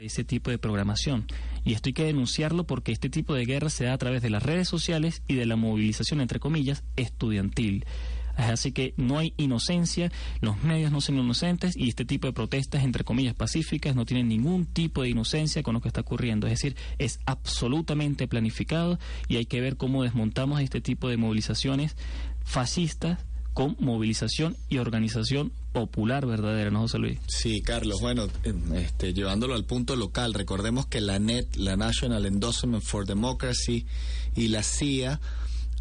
ese tipo de programación. Y esto hay que denunciarlo porque este tipo de guerra se da a través de las redes sociales y de la movilización, entre comillas, estudiantil. Así que no hay inocencia, los medios no son inocentes y este tipo de protestas, entre comillas, pacíficas, no tienen ningún tipo de inocencia con lo que está ocurriendo. Es decir, es absolutamente planificado y hay que ver cómo desmontamos este tipo de movilizaciones fascistas con movilización y organización popular verdadera, ¿no, José Luis? Sí, Carlos. Bueno, em, este, llevándolo al punto local, recordemos que la NET, la National Endorsement for Democracy, y la CIA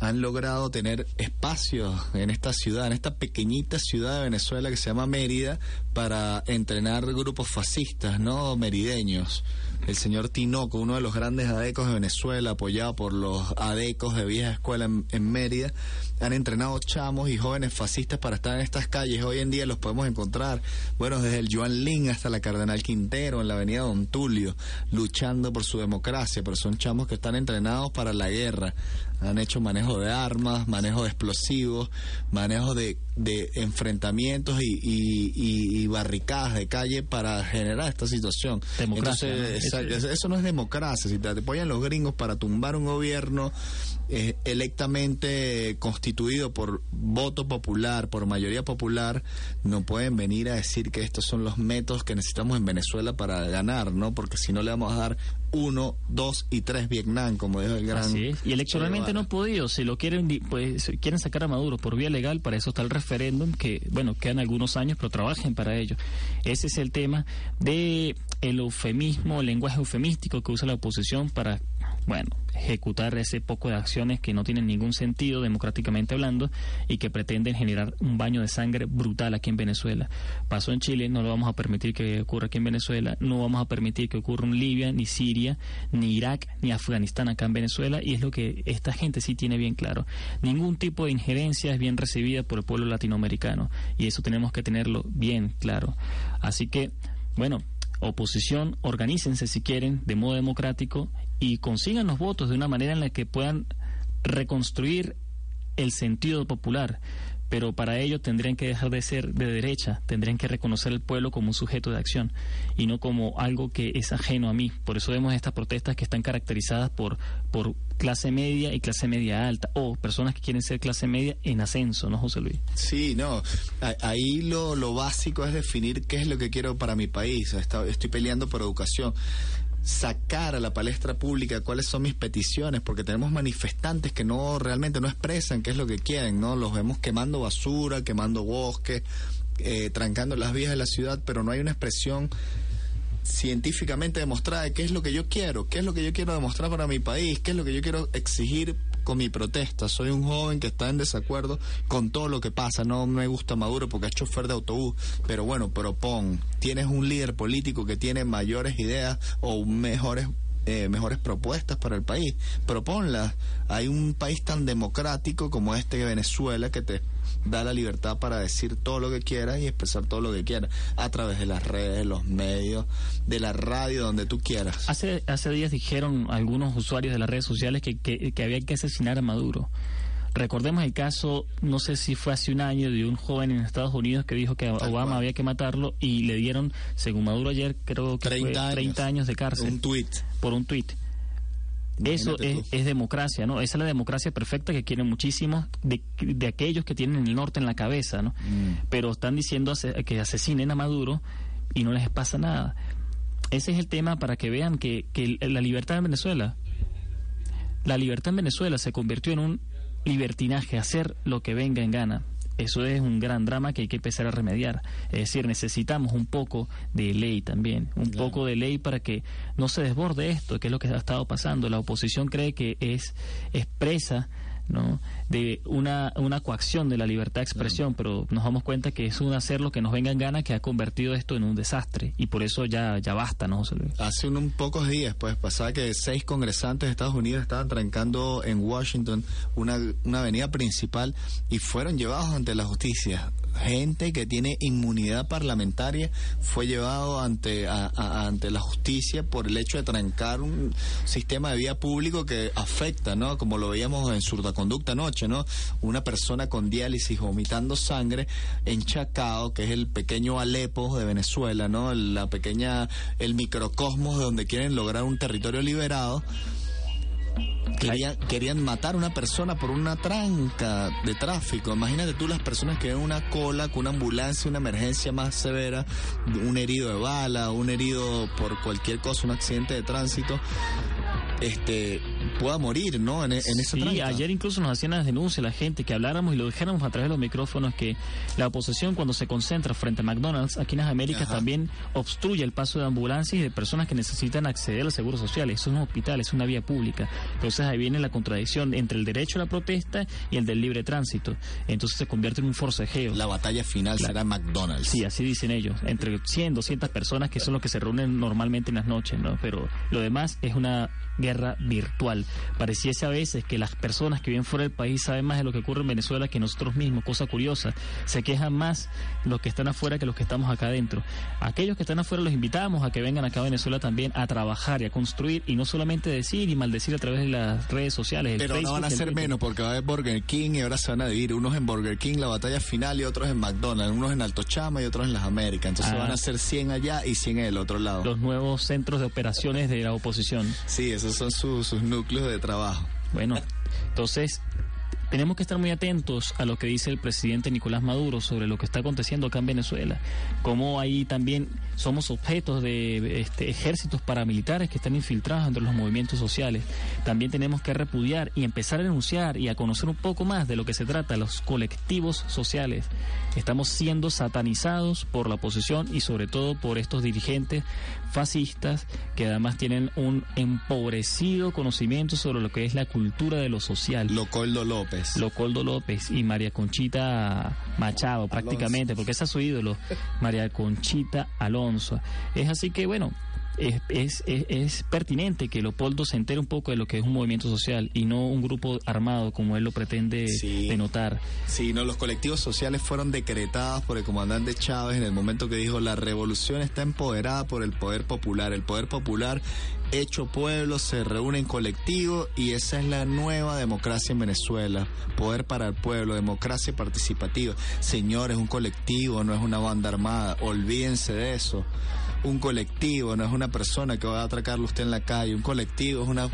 han logrado tener espacios en esta ciudad, en esta pequeñita ciudad de Venezuela que se llama Mérida, para entrenar grupos fascistas, ¿no? Merideños. El señor Tinoco, uno de los grandes adecos de Venezuela, apoyado por los adecos de vieja escuela en, Mérida, han entrenado chamos y jóvenes fascistas para estar en estas calles. Hoy en día los podemos encontrar, bueno, desde el Joan Lin hasta la Cardenal Quintero, en la avenida Don Tulio, luchando por su democracia, pero son chamos que están entrenados para la guerra. Han hecho manejo de armas, manejo de explosivos, manejo de, enfrentamientos y, barricadas de calle para generar esta situación. Democracia eso no es democracia. Si te apoyan los gringos para tumbar un gobierno eh, electamente constituido por voto popular, por mayoría popular, no pueden venir a decir que estos son los métodos que necesitamos en Venezuela para ganar, ¿no? Porque si no le vamos a dar uno, dos y tres Vietnam, como dijo el gran. Así Y electoralmente no ha podido. Si lo quieren, pues quieren sacar a Maduro por vía legal, para eso está el referéndum, que, bueno, quedan algunos años, pero trabajen para ello. Ese es el tema de el eufemismo, el lenguaje eufemístico que usa la oposición para, bueno, ejecutar ese poco de acciones que no tienen ningún sentido democráticamente hablando y que pretenden generar un baño de sangre brutal aquí en Venezuela. Pasó en Chile, no lo vamos a permitir que ocurra aquí en Venezuela, no vamos a permitir que ocurra en Libia, ni Siria, ni Irak, ni Afganistán acá en Venezuela y es lo que esta gente sí tiene bien claro. Ningún tipo de injerencia es bien recibida por el pueblo latinoamericano y eso tenemos que tenerlo bien claro. Así que, bueno, oposición, organícense si quieren de modo democrático y consigan los votos de una manera en la que puedan reconstruir el sentido popular, pero para ello tendrían que dejar de ser de derecha, tendrían que reconocer al pueblo como un sujeto de acción y no como algo que es ajeno a mí. Por eso vemos estas protestas que están caracterizadas por, por clase media y clase media alta, o personas que quieren ser clase media en ascenso, ¿no, José Luis? Sí, no, ahí lo, lo básico es definir qué es lo que quiero para mi país. Estoy peleando por educación sacar a la palestra pública cuáles son mis peticiones, porque tenemos manifestantes que no realmente no expresan qué es lo que quieren, ¿no? Los vemos quemando basura, quemando bosques, eh, trancando las vías de la ciudad, pero no hay una expresión científicamente demostrada de qué es lo que yo quiero, qué es lo que yo quiero demostrar para mi país, qué es lo que yo quiero exigir con mi protesta. Soy un joven que está en desacuerdo con todo lo que pasa. No me gusta Maduro porque es chofer de autobús, pero bueno, propon. Tienes un líder político que tiene mayores ideas o mejores eh, mejores propuestas para el país. Proponlas. Hay un país tan democrático como este Venezuela que te da la libertad para decir todo lo que quieras y expresar todo lo que quieras a través de las redes, de los medios, de la radio, donde tú quieras. Hace, hace días dijeron algunos usuarios de las redes sociales que, que, que había que asesinar a Maduro. Recordemos el caso, no sé si fue hace un año, de un joven en Estados Unidos que dijo que a Obama había que matarlo y le dieron, según Maduro ayer, creo que 30 fue 30 años, de cárcel. Un tuit. Por un tuit. Eso es, democracia, ¿no? Esa es la democracia perfecta que quieren muchísimos de, de aquellos que tienen el norte en la cabeza, ¿no? Mm. Pero están diciendo que asesinen a Maduro y no les pasa nada. Ese es el tema para que vean que, que la libertad en Venezuela, la libertad en Venezuela se convirtió en un libertinaje, hacer lo que venga en gana. Eso es un gran drama que hay que empezar a remediar. Es decir, necesitamos un poco de ley también, un poco de ley para que no se desborde esto, que es lo que ha estado pasando. La oposición cree que es expresa ¿no? de una, una coacción de la libertad de expresión, pero nos damos cuenta que es un hacer lo que nos venga en gana que ha convertido esto en un desastre y por eso ya, ya basta, ¿no, José Luis? Hace unos pocos días, pues pasaba que seis congresantes de Estados Unidos estaban trancando en Washington una, una avenida principal y fueron llevados ante la justicia. Gente que tiene inmunidad parlamentaria fue llevado ante, ante la justicia por el hecho de trancar un sistema de vía público que afecta, ¿no? Como lo veíamos en Surdaconducta anoche, ¿no? Una persona con diálisis vomitando sangre en Chacao, que es el pequeño Alepo de Venezuela, ¿no? La pequeña, el microcosmos de donde quieren lograr un territorio liberado Querían, querían matar a una persona por una tranca de tráfico. Imagínate tú las personas que ven una cola con una ambulancia, una emergencia más severa, un herido de bala, un herido por cualquier cosa, un accidente de tránsito este pueda morir, ¿no? En, en esa Sí, ayer incluso nos hacían las denuncias la gente que habláramos y lo dijéramos a través de los micrófonos que la oposición cuando se concentra frente a McDonald's aquí en las Américas también obstruye el paso de ambulancias y de personas que necesitan acceder al seguro social. Eso es un hospital, es una vía pública. Entonces ahí viene la contradicción entre el derecho a la protesta y el del libre tránsito. Entonces se convierte en un forcejeo. La batalla final será McDonald's. Sí, así dicen ellos. Entre 100, 200 personas que son los que se reúnen normalmente en las noches, ¿no? Pero lo demás es una guerra virtual. Pareciese a veces que las personas que viven fuera del país saben más de lo que ocurre en Venezuela que nosotros mismos, cosa curiosa. Se quejan más los que están afuera que los que estamos acá adentro. Aquellos que están afuera los invitamos a que vengan acá a Venezuela también a trabajar y a construir y no solamente decir y maldecir a través de las redes sociales. Pero no van a ser menos porque va a haber Burger King y ahora se van a dividir unos en Burger King, la batalla final y otros en McDonald's, unos en Alto Chama y otros en las Américas. Entonces ah. van a ser 100 allá y 100 en el otro lado. Los nuevos centros de operaciones de la oposición. Sí, son sus núcleos de trabajo. Bueno, entonces tenemos que estar muy atentos a lo que dice el presidente Nicolás Maduro sobre lo que está aconteciendo acá en Venezuela, como ahí también somos objetos de este, ejércitos paramilitares que están infiltrados entre los movimientos sociales. También tenemos que repudiar y empezar a denunciar y a conocer un poco más de lo que se trata, los colectivos sociales. Estamos siendo satanizados por la oposición y sobre todo por estos dirigentes fascistas que además tienen un empobrecido conocimiento sobre lo que es la cultura de lo social. Locoldo López. Locoldo López y María Conchita Machado prácticamente, porque ese es su ídolo, María Conchita Alonso. Es así que bueno, es, es, es, pertinente que Leopoldo se entere un poco de lo que es un movimiento social y no un grupo armado como él lo pretende denotar. Sí, no, los colectivos sociales fueron decretados por el comandante Chávez en el momento que dijo la revolución está empoderada por el poder popular. El poder popular hecho pueblo se reúne en colectivo y esa es la nueva democracia en Venezuela. Poder para el pueblo, democracia participativa. Señores, un colectivo no es una banda armada, olvídense de eso un colectivo, no es una persona que va a atracarlo usted en la calle, un colectivo es una,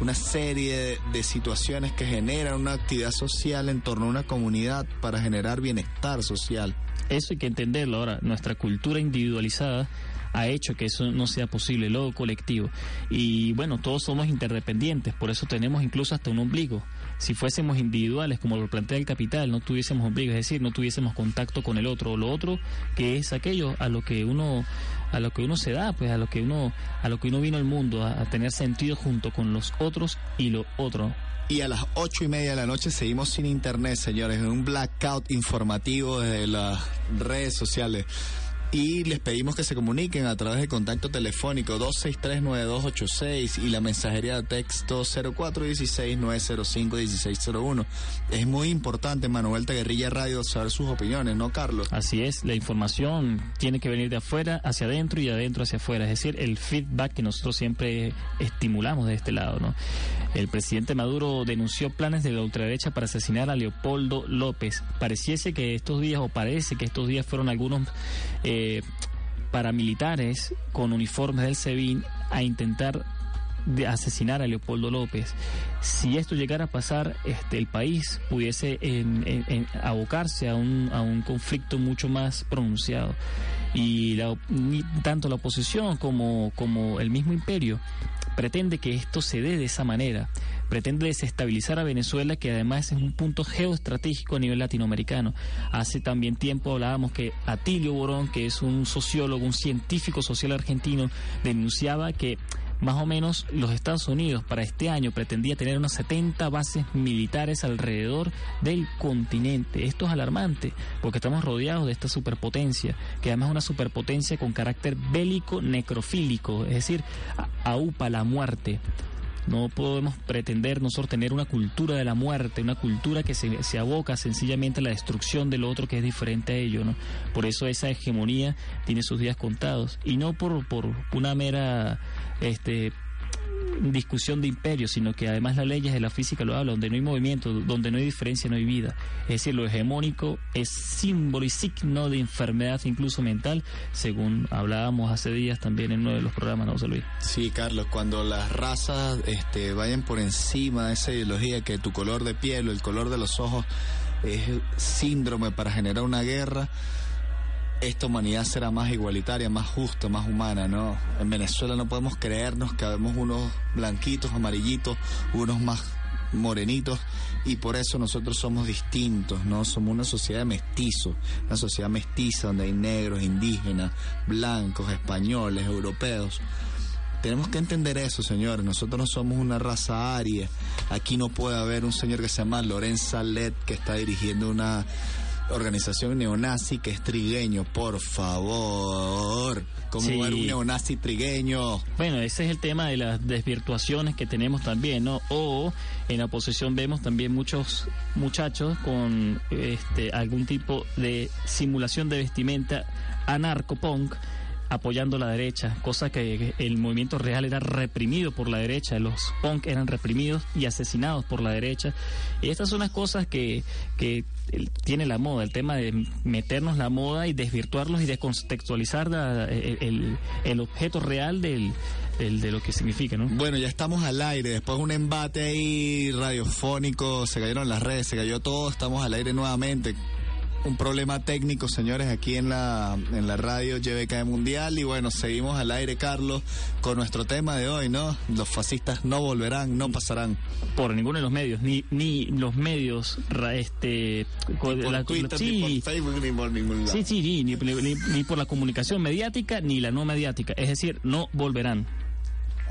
una serie de, situaciones que generan una actividad social en torno a una comunidad para generar bienestar social. Eso hay que entenderlo ahora, nuestra cultura individualizada ha hecho que eso no sea posible, lo colectivo. Y bueno, todos somos interdependientes, por eso tenemos incluso hasta un ombligo. Si fuésemos individuales, como lo plantea el capital, no tuviésemos ombligo, es decir, no tuviésemos contacto con el otro, o lo otro que es aquello a lo que uno a lo que uno se da, pues a lo que uno a lo que uno vino al mundo, a, tener sentido junto con los otros y lo otro. Y a las ocho y media de la noche seguimos sin internet, señores, en un blackout informativo de las redes sociales y les pedimos que se comuniquen a través de contacto telefónico 263-9286 y la mensajería de texto 0416-905-1601. Es muy importante, Manuel Guerrilla Radio, saber sus opiniones, ¿no, Carlos? Así es, la información tiene que venir de afuera hacia adentro y de adentro hacia afuera, es decir, el feedback que nosotros siempre estimulamos de este lado, ¿no? El presidente Maduro denunció planes de la ultraderecha para asesinar a Leopoldo López. Pareciese que estos días, o parece que estos días fueron algunos... Eh, eh, paramilitares con uniformes del SEBIN a intentar asesinar a Leopoldo López. Si esto llegara a pasar, este, el país pudiese abocarse a un, a un conflicto mucho más pronunciado. Y tanto la oposición como, como el mismo imperio pretende que esto se dé de esa manera pretende desestabilizar a Venezuela, que además es un punto geoestratégico a nivel latinoamericano. Hace también tiempo hablábamos que Atilio Borón, que es un sociólogo, un científico social argentino, denunciaba que más o menos los Estados Unidos para este año pretendía tener unas 70 bases militares alrededor del continente. Esto es alarmante porque estamos rodeados de esta superpotencia, que además es una superpotencia con carácter bélico necrofílico, es decir, aupa la muerte No podemos pretender nosotros tener una cultura de la muerte, una cultura que se, se aboca sencillamente a la destrucción del otro que es diferente a ello, ¿no? Por eso esa hegemonía tiene sus días contados y no por, por una mera este discusión de imperio, sino que además las leyes de la física lo hablan, donde no hay movimiento, donde no hay diferencia, no hay vida. Es decir, lo hegemónico es símbolo y signo de enfermedad incluso mental, según hablábamos hace días también en uno de los programas, ¿no, José Luis? Sí, Carlos, cuando las razas este, vayan por encima de esa ideología que tu color de piel o el color de los ojos es síndrome para generar una guerra, esta humanidad será más igualitaria, más justa, más humana, ¿no? En Venezuela no podemos creernos que habemos unos blanquitos, amarillitos, unos más morenitos y por eso nosotros somos distintos, ¿no? Somos una sociedad de mestizos, una sociedad mestiza donde hay negros, indígenas, blancos, españoles, europeos. Tenemos que entender eso, señores. Nosotros no somos una raza aria. Aquí no puede haber un señor que se llama Lorenz Salet que está dirigiendo una organización neonazi que es trigueño, por favor. ¿Cómo Sí. va un neonazi trigueño? Bueno, ese es el tema de las desvirtuaciones que tenemos también, ¿no? O en la oposición vemos también muchos muchachos con este algún tipo de simulación de vestimenta anarcopunk apoyando la derecha, cosa que el movimiento real era reprimido por la derecha, los punk eran reprimidos y asesinados por la derecha. Y estas son las cosas que, que tiene la moda, el tema de meternos la moda y desvirtuarlos y descontextualizar la- el, el- objeto real del, del- de lo que significa, ¿no? Bueno, ya estamos al aire. Después de un embate ahí radiofónico, se cayeron las redes, se cayó todo. Estamos al aire nuevamente. Un problema técnico, señores, aquí en la, en la radio YBK Mundial. Y bueno, seguimos al aire, Carlos, con nuestro tema de hoy, ¿no? Los fascistas no volverán, no pasarán. Por ninguno de los medios, ni, ni los medios, este... Ni por la- Twitter, sí, ni por Facebook, ni por ningún lado. Sí, sí, sí, ni, ni- ni por la comunicación mediática ni la no mediática. Es decir, no volverán.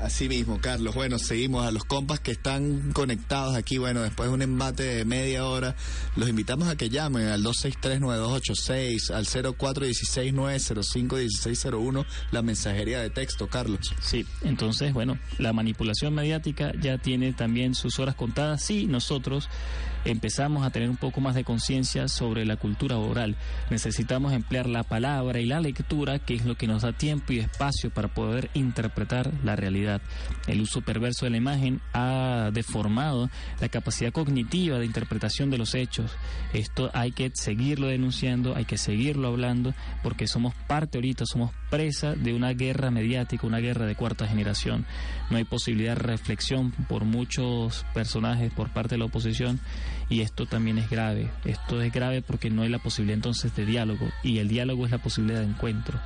Así mismo, Carlos. Bueno, seguimos a los compas que están conectados aquí. Bueno, después de un embate de media hora, los invitamos a que llamen al 263-9286, al 0416-905-1601, la mensajería de texto, Carlos. Sí, entonces, bueno, la manipulación mediática ya tiene también sus horas contadas. Sí, nosotros empezamos a tener un poco más de conciencia sobre la cultura oral. Necesitamos emplear la palabra y la lectura, que es lo que nos da tiempo y espacio para poder interpretar la realidad. El uso perverso de la imagen ha deformado la capacidad cognitiva de interpretación de los hechos. Esto hay que seguirlo denunciando, hay que seguirlo hablando, porque somos parte ahorita, somos presa de una guerra mediática, una guerra de cuarta generación. No hay posibilidad de reflexión por muchos personajes por parte de la oposición y esto también es grave. Esto es grave porque no hay la posibilidad entonces de diálogo y el diálogo es la posibilidad de encuentro.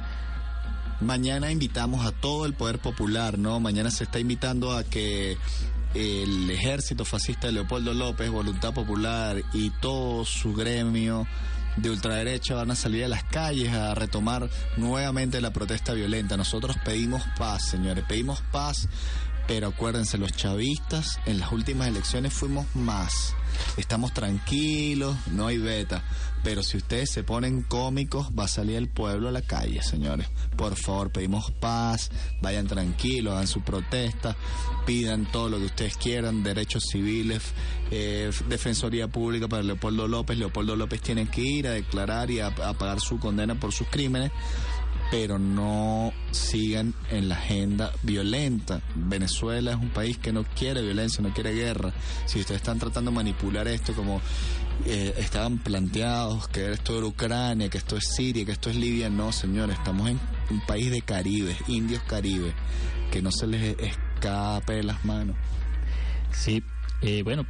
Mañana invitamos a todo el poder popular, ¿no? Mañana se está invitando a que el ejército fascista de Leopoldo López, Voluntad Popular y todo su gremio de ultraderecha van a salir a las calles a retomar nuevamente la protesta violenta. Nosotros pedimos paz, señores, pedimos paz, pero acuérdense, los chavistas en las últimas elecciones fuimos más. Estamos tranquilos, no hay beta. Pero si ustedes se ponen cómicos, va a salir el pueblo a la calle, señores. Por favor, pedimos paz, vayan tranquilos, hagan su protesta, pidan todo lo que ustedes quieran, derechos civiles, eh, defensoría pública para Leopoldo López. Leopoldo López tiene que ir a declarar y a, a pagar su condena por sus crímenes pero no sigan en la agenda violenta. Venezuela es un país que no quiere violencia, no quiere guerra. Si ustedes están tratando de manipular esto como eh, estaban planteados, que esto era Ucrania, que esto es Siria, que esto es Libia, no, señores, estamos en un país de Caribe, indios Caribe, que no se les escape de las manos. Sí, eh, bueno,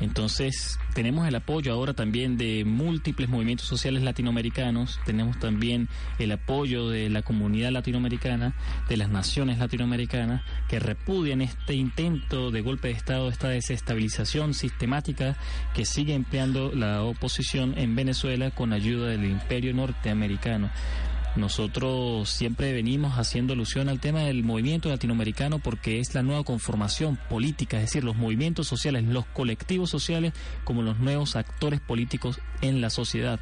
entonces tenemos el apoyo ahora también de múltiples movimientos sociales latinoamericanos, tenemos también el apoyo de la comunidad latinoamericana, de las naciones latinoamericanas, que repudian este intento de golpe de Estado, esta desestabilización sistemática que sigue empleando la oposición en Venezuela con ayuda del imperio norteamericano. Nosotros siempre venimos haciendo alusión al tema del movimiento latinoamericano porque es la nueva conformación política, es decir, los movimientos sociales, los colectivos sociales como los nuevos actores políticos en la sociedad.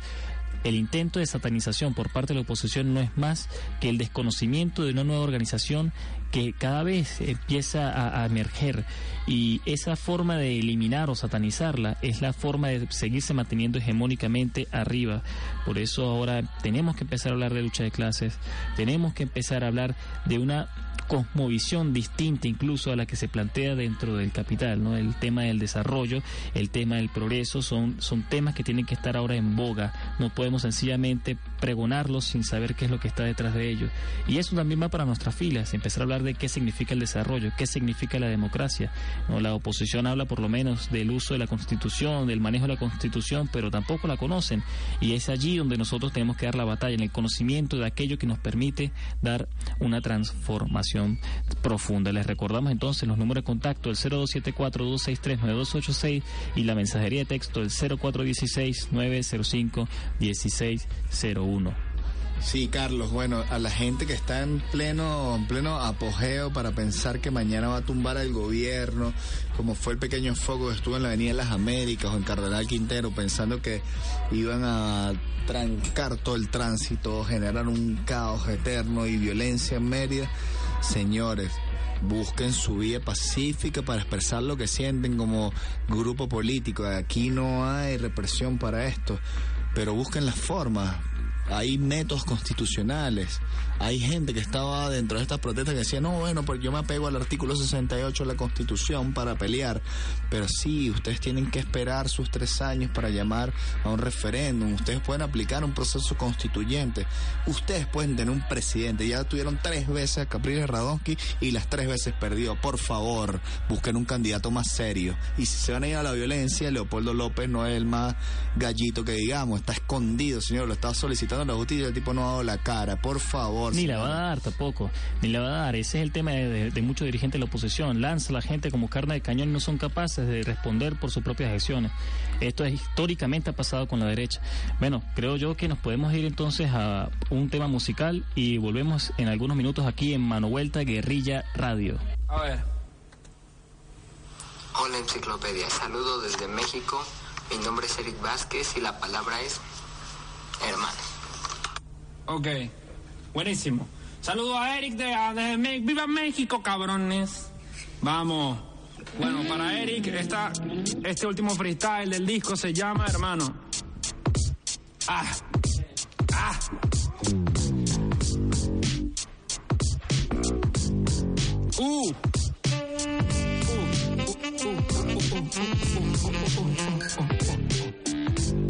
El intento de satanización por parte de la oposición no es más que el desconocimiento de una nueva organización que cada vez empieza a, emerger y esa forma de eliminar o satanizarla es la forma de seguirse manteniendo hegemónicamente arriba. Por eso ahora tenemos que empezar a hablar de lucha de clases, tenemos que empezar a hablar de una cosmovisión distinta incluso a la que se plantea dentro del capital, ¿no? El tema del desarrollo, el tema del progreso son, son temas que tienen que estar ahora en boga. No podemos sencillamente pregonarlos sin saber qué es lo que está detrás de ellos. Y eso también va para nuestras filas, empezar a hablar de qué significa el desarrollo, qué significa la democracia. ¿no? La oposición habla por lo menos del uso de la Constitución, del manejo de la Constitución, pero tampoco la conocen. Y es allí donde nosotros tenemos que dar la batalla, en el conocimiento de aquello que nos permite dar una transformación profunda. Les recordamos entonces los números de contacto, el 0274-263-9286 y la mensajería de texto, el 0416-905-1601. Sí, Carlos, bueno, a la gente que está en pleno, en pleno apogeo para pensar que mañana va a tumbar al gobierno, como fue el pequeño foco que estuvo en la Avenida de las Américas o en Cardenal Quintero, pensando que iban a trancar todo el tránsito, generar un caos eterno y violencia en Mérida Señores, busquen su vía pacífica para expresar lo que sienten como grupo político. Aquí no hay represión para esto, pero busquen las formas hay métodos constitucionales. Hay gente que estaba dentro de estas protestas que decía, no, bueno, pues yo me apego al artículo 68 de la Constitución para pelear. Pero sí, ustedes tienen que esperar sus tres años para llamar a un referéndum. Ustedes pueden aplicar un proceso constituyente. Ustedes pueden tener un presidente. Ya tuvieron tres veces a Capriles Radonsky y las tres veces perdió. Por favor, busquen un candidato más serio. Y si se van a ir a la violencia, Leopoldo López no es el más gallito que digamos. Está escondido, señor. Lo está solicitando la justicia, el tipo no ha dado la cara, por favor. Ni la va a dar tampoco, ni la va a dar. Ese es el tema de, muchos dirigentes de la oposición. Lanza a la gente como carne de cañón y no son capaces de responder por sus propias acciones. Esto es, históricamente ha pasado con la derecha. Bueno, creo yo que nos podemos ir entonces a un tema musical y volvemos en algunos minutos aquí en Mano Vuelta Guerrilla Radio. A ver. Hola Enciclopedia, saludo desde México. Mi nombre es Eric Vázquez y la palabra es hermano. Ok, buenísimo. Saludo a Eric de, de, Viva México, cabrones. Vamos. Bueno, para Eric, esta, este último freestyle del disco se llama Hermano. Ah. Ah. Uh.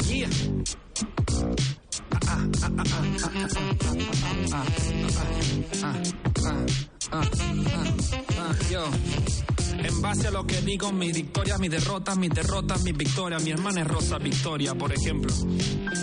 Yeah. Yo. En base a lo que digo, mis victorias, mis derrotas, mis derrotas, mis victorias. Mi hermana es Rosa Victoria, por ejemplo.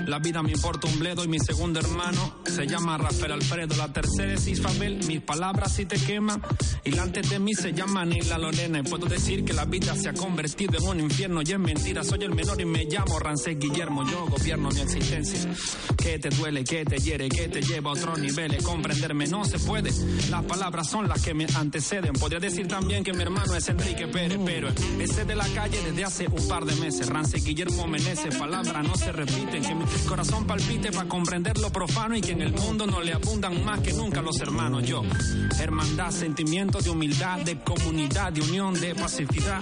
La vida me importa un bledo y mi segundo hermano se llama Rafael Alfredo. La tercera es Isabel, mis palabras si te queman. Y la antes de mí se llama Nila Lorena. Y puedo decir que la vida se ha convertido en un infierno y es mentira. Soy el menor y me llamo Rancés Guillermo. Yo gobierno mi existencia. ¿Qué te duele? ¿Qué te hiere? ¿Qué te lleva a otro nivel? Comprenderme no se puede. Las palabras son las que me anteceden. Podría decir también que mi hermano es Enrique Pérez, pero ese de la calle desde hace un par de meses. Rance Guillermo Meneses, palabras no se repiten. Que mi corazón palpite para comprender lo profano y que en el mundo no le abundan más que nunca los hermanos. Yo, hermandad, sentimiento de humildad, de comunidad, de unión, de pacificidad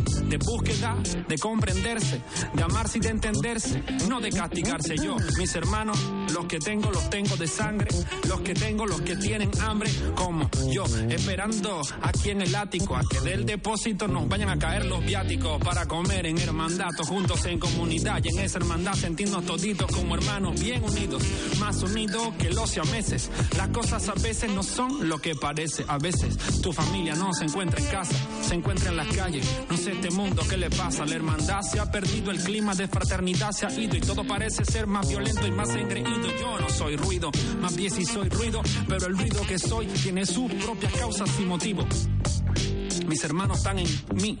de búsqueda, de comprenderse, de amarse y de entenderse, no de castigarse yo. Mis hermanos, los que tengo, los tengo de sangre, los que tengo, los que tienen hambre, como yo, esperando aquí en el ático a que del depósito nos vayan a caer los viáticos para comer en hermandad, juntos en comunidad y en esa hermandad sentirnos toditos como hermanos bien unidos, más unidos que los meses. Las cosas a veces no son lo que parece, a veces tu familia no se encuentra en casa, se encuentra en las calles, este mundo qué le pasa, la hermandad se ha perdido, el clima de fraternidad se ha ido y todo parece ser más violento y más engreído. Yo no soy ruido, más bien si soy ruido, pero el ruido que soy tiene sus propias causas y motivos. Mis hermanos están en mí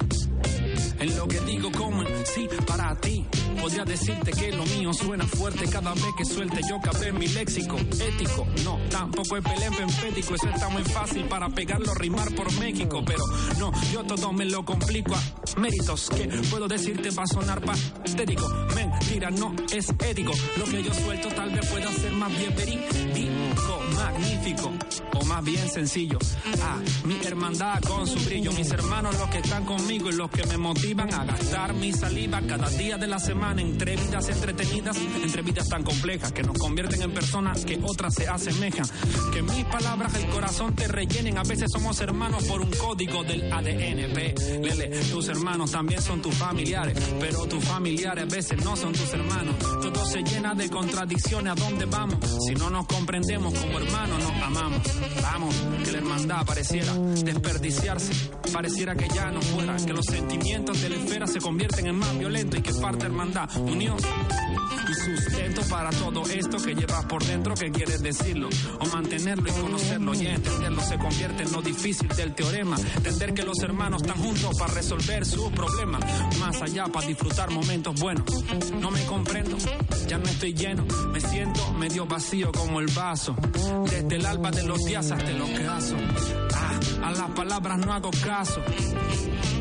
en lo que digo como en sí para ti. Podría decirte que lo mío suena fuerte cada vez que suelte yo cabré mi léxico ético. No, tampoco es pelén empético, eso está muy fácil para pegarlo, rimar por México. Pero no, yo todo me lo complico a méritos que puedo decirte va a sonar patético. Mentira, no es ético. Lo que yo suelto tal vez pueda ser más bien verídico, magnífico o más bien sencillo. Ah, mi hermandad con su brillo, mis hermanos los que están conmigo y los que me motivan a gastar mi saliva cada día de la semana entre vidas entretenidas, entre vidas tan complejas que nos convierten en personas que otras se asemejan. Que mis palabras el corazón te rellenen, a veces somos hermanos por un código del ADN. Lele, tus hermanos también son tus familiares, pero tus familiares a veces no son tus hermanos. Todo se llena de contradicciones a dónde vamos. Si no nos comprendemos como hermanos, nos amamos. Vamos, que la hermandad pareciera desperdiciarse, pareciera que ya no fuera, que los sentimientos de la esfera se convierten en más violentos y que parte hermandad, unión y sustento para todo esto que llevas por dentro, que quieres decirlo, o mantenerlo y conocerlo y entenderlo se convierte en lo difícil del teorema, entender que los hermanos están juntos para resolver sus problemas, más allá para disfrutar momentos buenos. No me comprendo, ya no estoy lleno, me siento medio vacío como el vaso, desde el alba de los días hasta el ocaso. Ah, a las palabras no hago caso.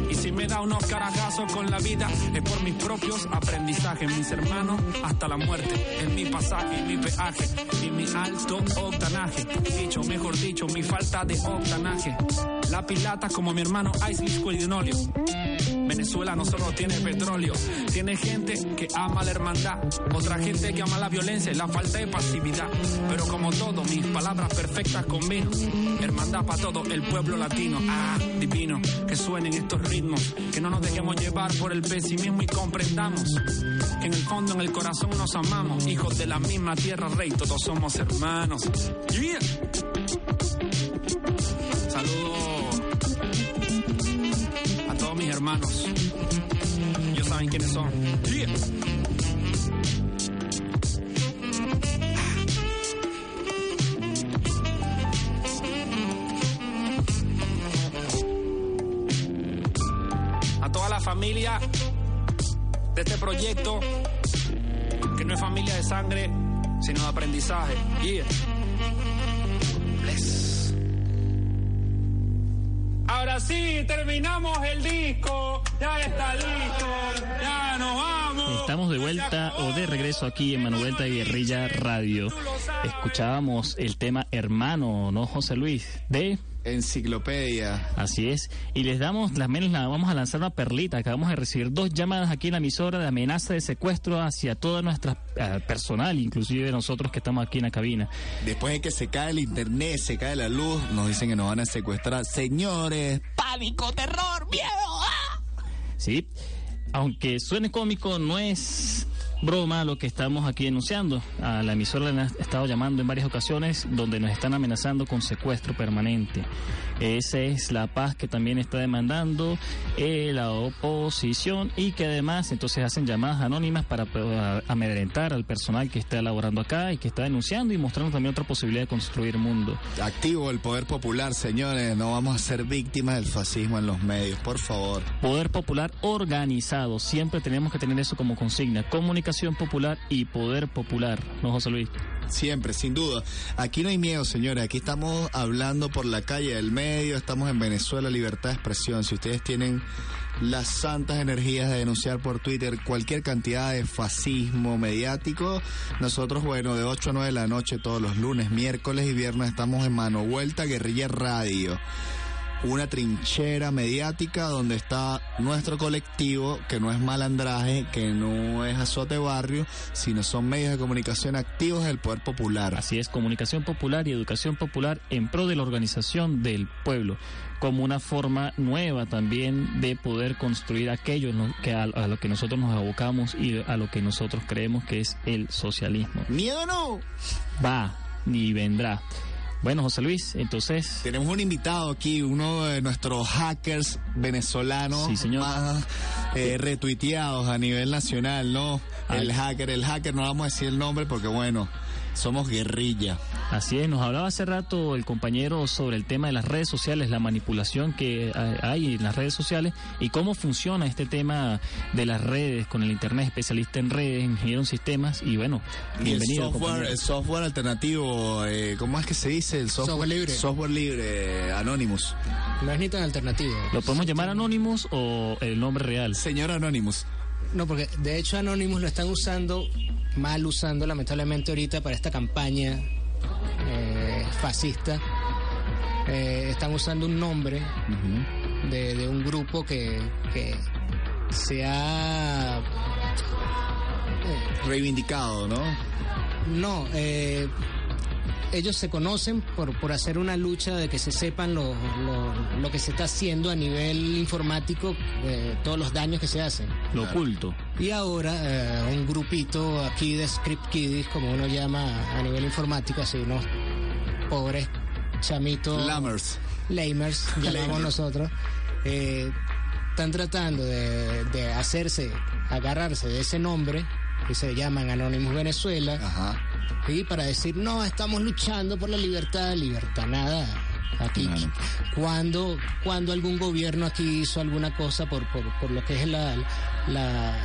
Y si me da unos carajazos con la vida, es por mis propios aprendizajes, mis hermanos, hasta la muerte. Es mi pasaje, mi peaje y mi alto octanaje. Dicho, mejor dicho, mi falta de octanaje. La pilata como mi hermano Ice Linolio. Venezuela no solo tiene petróleo, tiene gente que ama la hermandad, otra gente que ama la violencia y la falta de pasividad. Pero como todo, mis palabras perfectas combino. Hermandad para todo el pueblo latino. Ah, divino, que suenen estos ritmos, que no nos dejemos llevar por el pesimismo y comprendamos que en el fondo, en el corazón nos amamos, hijos de la misma tierra, rey, todos somos hermanos. Yeah. Saludos mis hermanos. Ellos saben quiénes son. Yeah. A toda la familia de este proyecto, que no es familia de sangre, sino de aprendizaje. Yeah. Sí, terminamos el disco. Ya está listo. Ya nos vamos. Estamos de vuelta o de regreso aquí en Manuelta y Guerrilla Radio. Escuchábamos el tema Hermano, ¿no, José Luis? De Enciclopedia. Así es. Y les damos, las menos la vamos a lanzar una perlita. Acabamos de recibir dos llamadas aquí en la emisora de amenaza de secuestro hacia toda nuestra eh, personal, inclusive de nosotros que estamos aquí en la cabina. Después de que se cae el internet, se cae la luz, nos dicen que nos van a secuestrar. Señores, pánico, terror, miedo. ¡ah! Sí. Aunque suene cómico, no es broma lo que estamos aquí denunciando. A la emisora le han estado llamando en varias ocasiones donde nos están amenazando con secuestro permanente. Esa es la paz que también está demandando eh, la oposición y que además entonces hacen llamadas anónimas para amedrentar al personal que está elaborando acá y que está denunciando y mostrando también otra posibilidad de construir mundo. Activo el poder popular, señores. No vamos a ser víctimas del fascismo en los medios, por favor. Poder popular organizado. Siempre tenemos que tener eso como consigna. Comunicación popular y poder popular. ¿No, José Luis? Siempre, sin duda. Aquí no hay miedo, señores. Aquí estamos hablando por la calle del medio. Estamos en Venezuela, libertad de expresión. Si ustedes tienen las santas energías de denunciar por Twitter cualquier cantidad de fascismo mediático, nosotros, bueno, de 8 a 9 de la noche todos los lunes, miércoles y viernes estamos en Mano Vuelta Guerrilla Radio una trinchera mediática donde está nuestro colectivo, que no es malandraje, que no es azote barrio, sino son medios de comunicación activos del poder popular. Así es, comunicación popular y educación popular en pro de la organización del pueblo, como una forma nueva también de poder construir aquello que a, a lo que nosotros nos abocamos y a lo que nosotros creemos que es el socialismo. ¡Miedo no! Va, ni vendrá. Bueno, José Luis, entonces... Tenemos un invitado aquí, uno de nuestros hackers venezolanos Sí, señor. más eh, retuiteados a nivel nacional, ¿no? Ay. El hacker, el hacker, no vamos a decir el nombre porque bueno, Somos guerrilla. Así es, nos hablaba hace rato el compañero sobre el tema de las redes sociales, la manipulación que hay en las redes sociales y cómo funciona este tema de las redes con el Internet, especialista en redes, ingeniero en sistemas y bueno, bienvenido. El software, el software alternativo, eh, ¿cómo es que se dice? El software, libre. Software libre, Anonymous. No es ni tan alternativo. ¿Lo podemos llamar Anonymous o el nombre real? Señor Anonymous. No, porque de hecho Anonymous lo están usando, mal usando lamentablemente ahorita para esta campaña eh, fascista. Eh, están usando un nombre de, un grupo que, que se ha... Eh, Reivindicado, ¿no? No, eh, ellos se conocen por, por hacer una lucha de que se sepan lo, lo, que se está haciendo a nivel informático, eh, todos los daños que se hacen. Lo oculto. Y ahora eh, un grupito aquí de script kiddies, como uno llama a nivel informático, así unos pobres chamitos. Lamers. Lamers, llamamos nosotros. Eh, están tratando de, de hacerse, agarrarse de ese nombre que se llaman Anonymous Venezuela. Ajá ¿sí? para decir, no, estamos luchando por la libertad, libertad nada. Aquí, cuando, cuando algún gobierno aquí hizo alguna cosa por, por, lo que es la, la,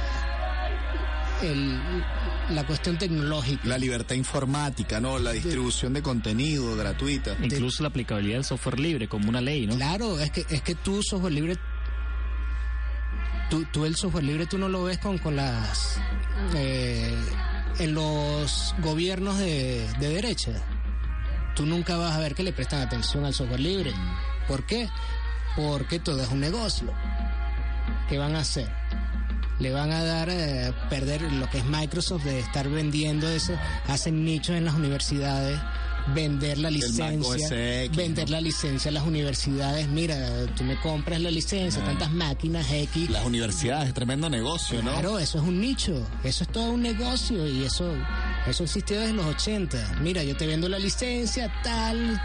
la cuestión tecnológica. La libertad informática, ¿no? La distribución de, contenido gratuita. Incluso la aplicabilidad del software libre como una ley, ¿no? Claro, es que, es que tú software libre Tú, tú, el software libre tú no lo ves con, con las eh, en los gobiernos de, derecha, tú nunca vas a ver que le prestan atención al software libre. ¿Por qué? Porque todo es un negocio. ¿Qué van a hacer? Le van a dar eh, perder lo que es Microsoft de estar vendiendo eso. Hacen nichos en las universidades vender la licencia, vender la licencia a las universidades. Mira, tú me compras la licencia, ah. tantas máquinas X. Las universidades, tremendo negocio, ¿no? Claro, eso es un nicho, eso es todo un negocio y eso, eso existió desde los 80. Mira, yo te vendo la licencia, tal,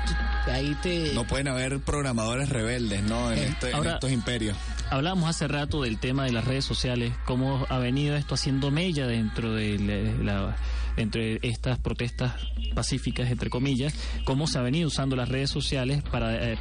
ahí te... No pueden haber programadores rebeldes, ¿no? En, eh, este, estos imperios. Hablábamos hace rato del tema de las redes sociales, cómo ha venido esto haciendo mella dentro de la entre estas protestas pacíficas, entre comillas, cómo se ha venido usando las redes sociales para... Eh,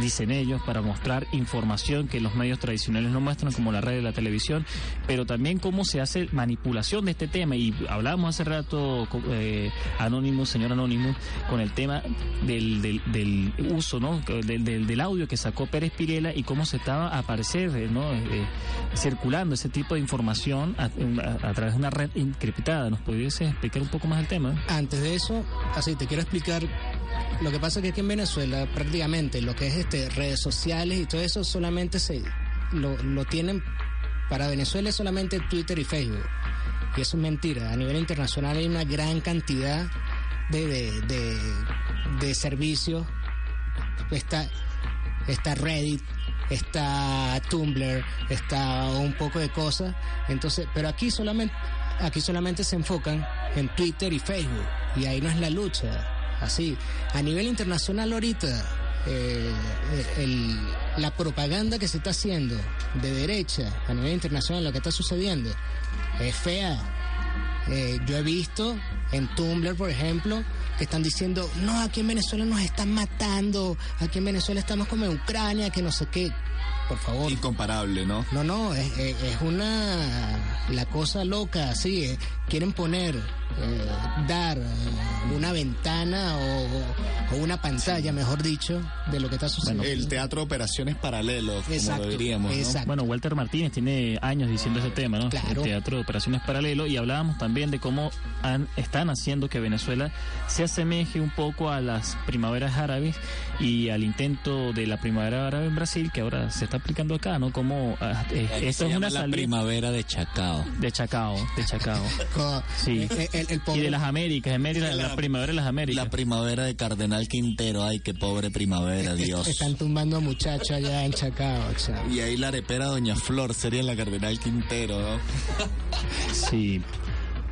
dicen ellos, para mostrar información que los medios tradicionales no muestran, como la radio y la televisión, pero también cómo se hace manipulación de este tema. Y hablábamos hace rato, eh, Anónimo, señor Anónimo, con el tema del, del, uso, ¿no? Del, del, audio que sacó Pérez Pirela y cómo se estaba a aparecer, ¿no? Eh, circulando ese tipo de información a, través de una red encriptada. ¿Nos pudiese explicar un poco más el tema? Antes de eso, así te quiero explicar lo que pasa es que aquí en Venezuela prácticamente lo que es este redes sociales y todo eso solamente se lo, lo tienen para Venezuela es solamente Twitter y Facebook. Y eso es mentira. A nivel internacional hay una gran cantidad de, de, de, servicios. Está, está Reddit, está Tumblr, está un poco de cosas. Entonces, pero aquí solamente, aquí solamente se enfocan en Twitter y Facebook. Y ahí no es la lucha así. A nivel internacional ahorita, eh, el, la propaganda que se está haciendo de derecha a nivel internacional, lo que está sucediendo, es fea. Eh, yo he visto en Tumblr, por ejemplo, que están diciendo, no, aquí en Venezuela nos están matando, aquí en Venezuela estamos como en Ucrania, que no sé qué. Por favor. Incomparable, ¿no? No, no, es, es una. La cosa loca, así. Eh, quieren poner eh, dar eh, una ventana o, una pantalla, mejor dicho, de lo que está sucediendo. el teatro de operaciones paralelos, como lo diríamos. Bueno, Walter Martínez tiene años diciendo ese tema, ¿no? El teatro de operaciones paralelos y hablábamos también de cómo han, están haciendo que Venezuela se asemeje un poco a las primaveras árabes y al intento de la primavera árabe en Brasil, que ahora se está aplicando acá, ¿no? Como ah, eh, esto es una la primavera de Chacao. De Chacao, de Chacao. sí y de las Américas, en la, primavera de las Américas. La primavera de Cardenal Quintero, ay, qué pobre primavera, Dios. Están tumbando muchachos allá en Chacao, Y ahí la arepera Doña Flor sería la Cardenal Quintero, ¿no? sí,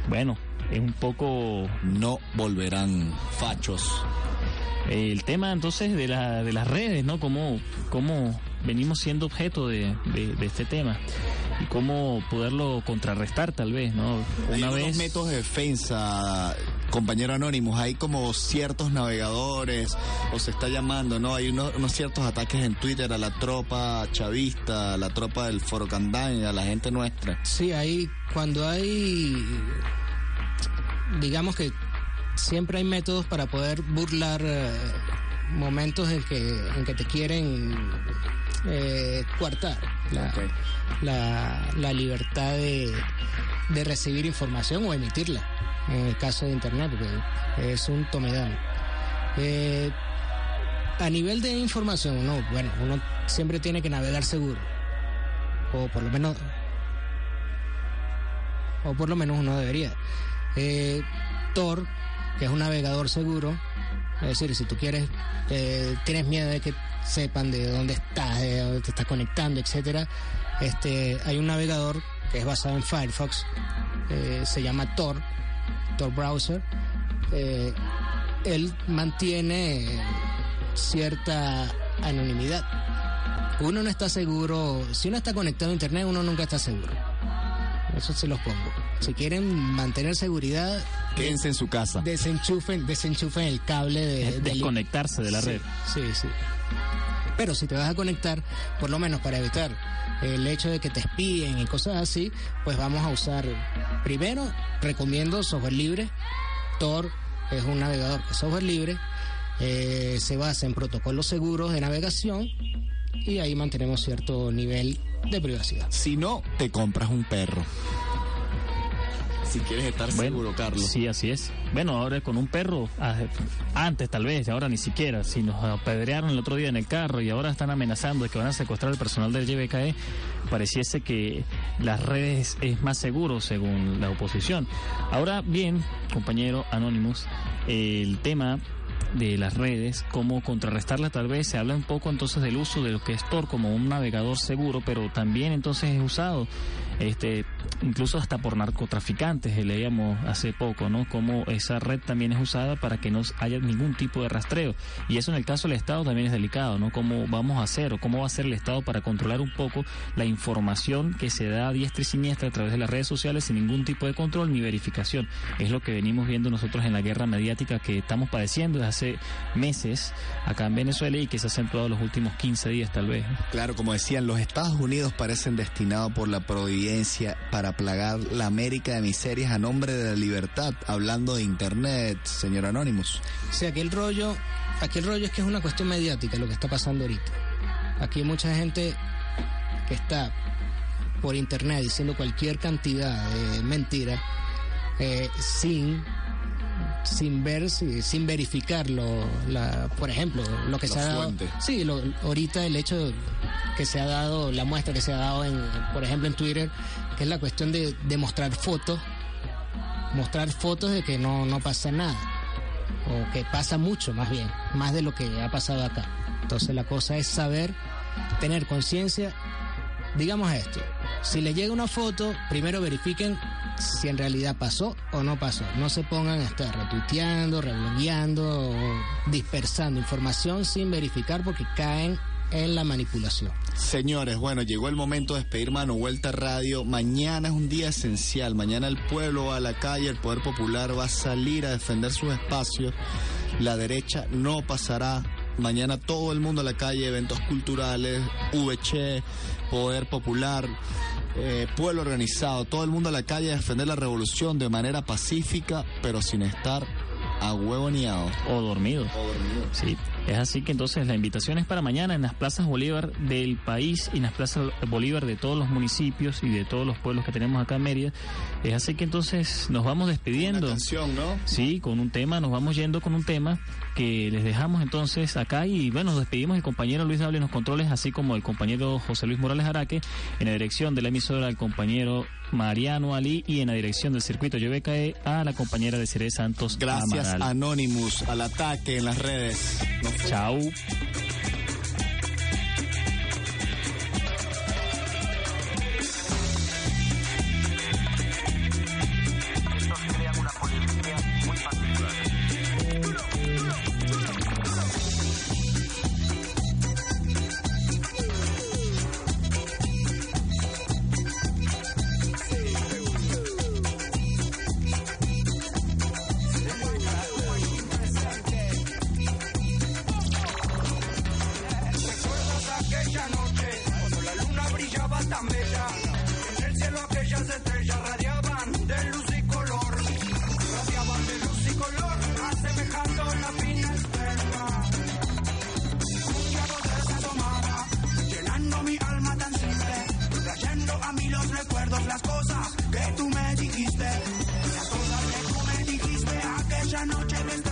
bueno, es un poco... No volverán fachos. El tema entonces de, la, de las redes, ¿no? Cómo, cómo venimos siendo objeto de, de este tema y cómo poderlo contrarrestar tal vez, ¿no? Una vez métodos de defensa Compañero Anónimos, hay como ciertos navegadores, o se está llamando, ¿no? Hay unos, unos ciertos ataques en Twitter a la tropa chavista, a la tropa del Foro Candán, a la gente nuestra. Sí, hay, cuando hay, digamos que siempre hay métodos para poder burlar eh, momentos en que, en que te quieren eh, coartar la, la, la libertad de, de recibir información o emitirla, en el caso de Internet, porque es un tomedano. Eh, a nivel de información, uno, bueno, uno siempre tiene que navegar seguro, o por lo menos o por lo menos uno debería. Eh, Tor, que es un navegador seguro, es decir, si tú quieres, eh, tienes miedo de que sepan de dónde estás, de dónde te estás conectando, etcétera, este, hay un navegador que es basado en Firefox, eh, se llama Tor, Tor Browser. Eh, él mantiene cierta anonimidad. Uno no está seguro, si uno está conectado a internet, uno nunca está seguro. Eso se los pongo. Si quieren mantener seguridad, Quédense en su casa. desenchufen, desenchufen el cable de, del- desconectarse de la Sí, red. Sí, sí. Pero si te vas a conectar, por lo menos para evitar el hecho de que te espíen y cosas así, pues vamos a usar, primero, recomiendo software libre. Tor es un navegador de software libre, eh, se basa en protocolos seguros de navegación y ahí mantenemos cierto nivel de privacidad. Si no, te compras un perro. Si quieres estar seguro, Carlos. Sí, así es. Bueno, ahora con un perro, ah, antes tal vez, ahora ni siquiera, si nos apedrearon el otro día en el carro y ahora están amenazando de que van a secuestrar al personal del YBKE, pareciese que las redes es más seguro según la oposición. Ahora bien, compañero Anonymous, el tema de las redes, cómo contrarrestarla tal vez, se habla un poco entonces del uso de lo que es Tor como un navegador seguro, pero también entonces es usado este incluso hasta por narcotraficantes, eh, leíamos hace poco, ¿no? Como esa red también es usada para que no haya ningún tipo de rastreo. Y eso en el caso del Estado también es delicado, ¿no? ¿Cómo vamos a hacer o cómo va a hacer el Estado para controlar un poco la información que se da a diestra y siniestra a través de las redes sociales sin ningún tipo de control ni verificación? Es lo que venimos viendo nosotros en la guerra mediática que estamos padeciendo desde hace meses acá en Venezuela y que se ha acentuado los últimos 15 días tal vez. Claro, como decían, los Estados Unidos parecen destinados por la providencia para plagar la América de miserias a nombre de la libertad, hablando de Internet, señor Anonymous. O sea, aquí el rollo, aquí el rollo es que es una cuestión mediática lo que está pasando ahorita. Aquí hay mucha gente que está por internet diciendo cualquier cantidad de mentiras eh, sin sin ver si- sin verificarlo la, por ejemplo lo que La se ha dado. sí lo- ahorita el hecho que se ha dado la muestra que se ha dado en por ejemplo en Twitter que es la cuestión de, de mostrar fotos mostrar fotos de que no no pasa nada o que pasa mucho más bien, más de lo que ha pasado acá. Entonces la cosa es saber, tener conciencia, digamos esto, si les llega una foto, primero verifiquen si en realidad pasó o no pasó. No se pongan a estar retuiteando, reblogueando dispersando información sin verificar porque caen en la manipulación. Señores, bueno, llegó el momento de despedir Mano Vuelta Radio. Mañana es un día esencial. Mañana el pueblo va a la calle, el poder popular va a salir a defender sus espacios. La derecha no pasará. Mañana todo el mundo a la calle, eventos culturales, VC, poder popular, eh, pueblo organizado, todo el mundo a la calle a defender la revolución de manera pacífica, pero sin estar a huevoneado. O dormido. Sí, es así que entonces la invitación es para mañana en las plazas Bolívar del país y en las plazas Bolívar de todos los municipios y de todos los pueblos que tenemos acá en Mérida. Es así que entonces nos vamos Una despidiendo. canción, ¿no? Sí, con un tema, nos vamos yendo con un tema que les dejamos entonces acá y bueno, nos despedimos el compañero Luis Dable en los controles, así como el compañero José Luis Morales Araque, en la dirección de la emisora el compañero Mariano Ali y en la dirección del circuito YBKE a la compañera de Cere Santos Gracias, Amaral. Anonymous, al ataque en las redes. Chao. escúchame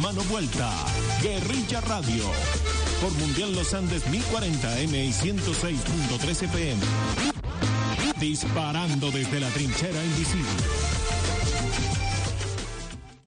Mano Vuelta, Guerrilla Radio. Por Mundial Los Andes 1040M y 106.3 FM. Disparando desde la trinchera invisible.